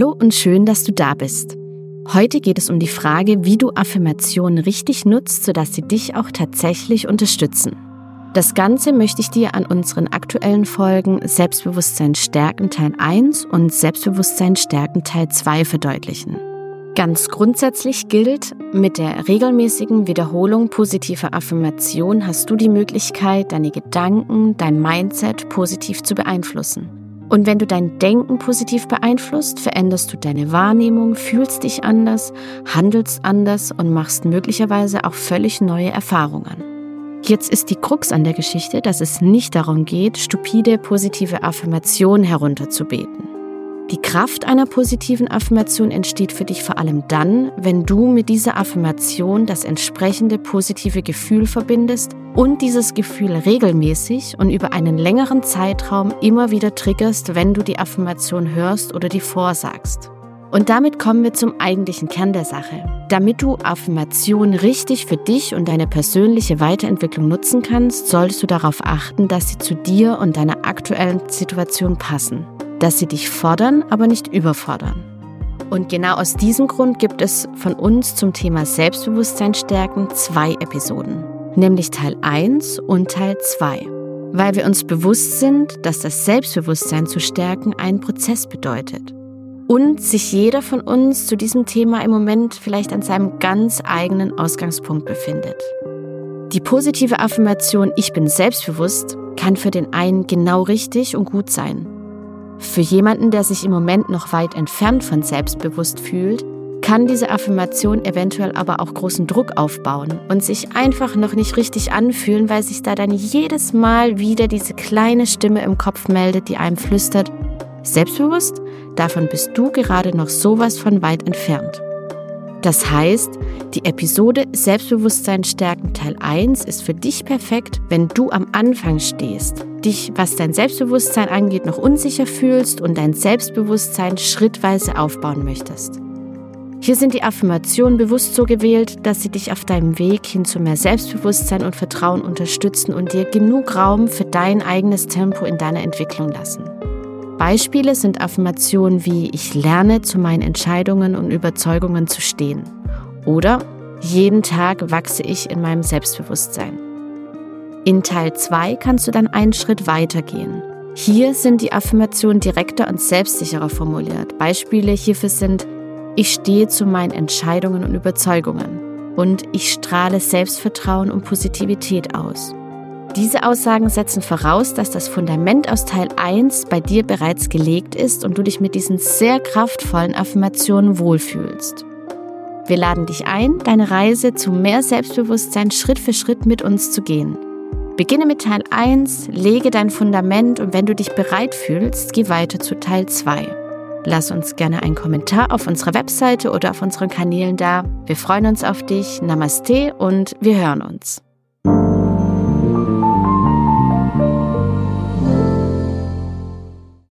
Hallo und schön, dass du da bist. Heute geht es um die Frage, wie du Affirmationen richtig nutzt, sodass sie dich auch tatsächlich unterstützen. Das Ganze möchte ich dir an unseren aktuellen Folgen Selbstbewusstsein stärken Teil 1 und Selbstbewusstsein stärken Teil 2 verdeutlichen. Ganz grundsätzlich gilt, mit der regelmäßigen Wiederholung positiver Affirmation hast du die Möglichkeit, deine Gedanken, dein Mindset positiv zu beeinflussen. Und wenn du dein Denken positiv beeinflusst, veränderst du deine Wahrnehmung, fühlst dich anders, handelst anders und machst möglicherweise auch völlig neue Erfahrungen. Jetzt ist die Krux an der Geschichte, dass es nicht darum geht, stupide positive Affirmationen herunterzubeten. Die Kraft einer positiven Affirmation entsteht für dich vor allem dann, wenn du mit dieser Affirmation das entsprechende positive Gefühl verbindest und dieses Gefühl regelmäßig und über einen längeren Zeitraum immer wieder triggerst, wenn du die Affirmation hörst oder die vorsagst. Und damit kommen wir zum eigentlichen Kern der Sache. Damit du Affirmationen richtig für dich und deine persönliche Weiterentwicklung nutzen kannst, solltest du darauf achten, dass sie zu dir und deiner aktuellen Situation passen dass sie dich fordern, aber nicht überfordern. Und genau aus diesem Grund gibt es von uns zum Thema Selbstbewusstsein stärken zwei Episoden, nämlich Teil 1 und Teil 2, weil wir uns bewusst sind, dass das Selbstbewusstsein zu stärken ein Prozess bedeutet und sich jeder von uns zu diesem Thema im Moment vielleicht an seinem ganz eigenen Ausgangspunkt befindet. Die positive Affirmation Ich bin selbstbewusst kann für den einen genau richtig und gut sein für jemanden, der sich im Moment noch weit entfernt von selbstbewusst fühlt, kann diese Affirmation eventuell aber auch großen Druck aufbauen und sich einfach noch nicht richtig anfühlen, weil sich da dann jedes Mal wieder diese kleine Stimme im Kopf meldet, die einem flüstert, selbstbewusst, davon bist du gerade noch sowas von weit entfernt. Das heißt, die Episode Selbstbewusstsein stärken Teil 1 ist für dich perfekt, wenn du am Anfang stehst, dich, was dein Selbstbewusstsein angeht, noch unsicher fühlst und dein Selbstbewusstsein schrittweise aufbauen möchtest. Hier sind die Affirmationen bewusst so gewählt, dass sie dich auf deinem Weg hin zu mehr Selbstbewusstsein und Vertrauen unterstützen und dir genug Raum für dein eigenes Tempo in deiner Entwicklung lassen. Beispiele sind Affirmationen wie ich lerne zu meinen Entscheidungen und Überzeugungen zu stehen oder jeden Tag wachse ich in meinem Selbstbewusstsein. In Teil 2 kannst du dann einen Schritt weiter gehen. Hier sind die Affirmationen direkter und selbstsicherer formuliert. Beispiele hierfür sind ich stehe zu meinen Entscheidungen und Überzeugungen und ich strahle Selbstvertrauen und Positivität aus. Diese Aussagen setzen voraus, dass das Fundament aus Teil 1 bei dir bereits gelegt ist und du dich mit diesen sehr kraftvollen Affirmationen wohlfühlst. Wir laden dich ein, deine Reise zu mehr Selbstbewusstsein Schritt für Schritt mit uns zu gehen. Beginne mit Teil 1, lege dein Fundament und wenn du dich bereit fühlst, geh weiter zu Teil 2. Lass uns gerne einen Kommentar auf unserer Webseite oder auf unseren Kanälen da. Wir freuen uns auf dich. Namaste und wir hören uns.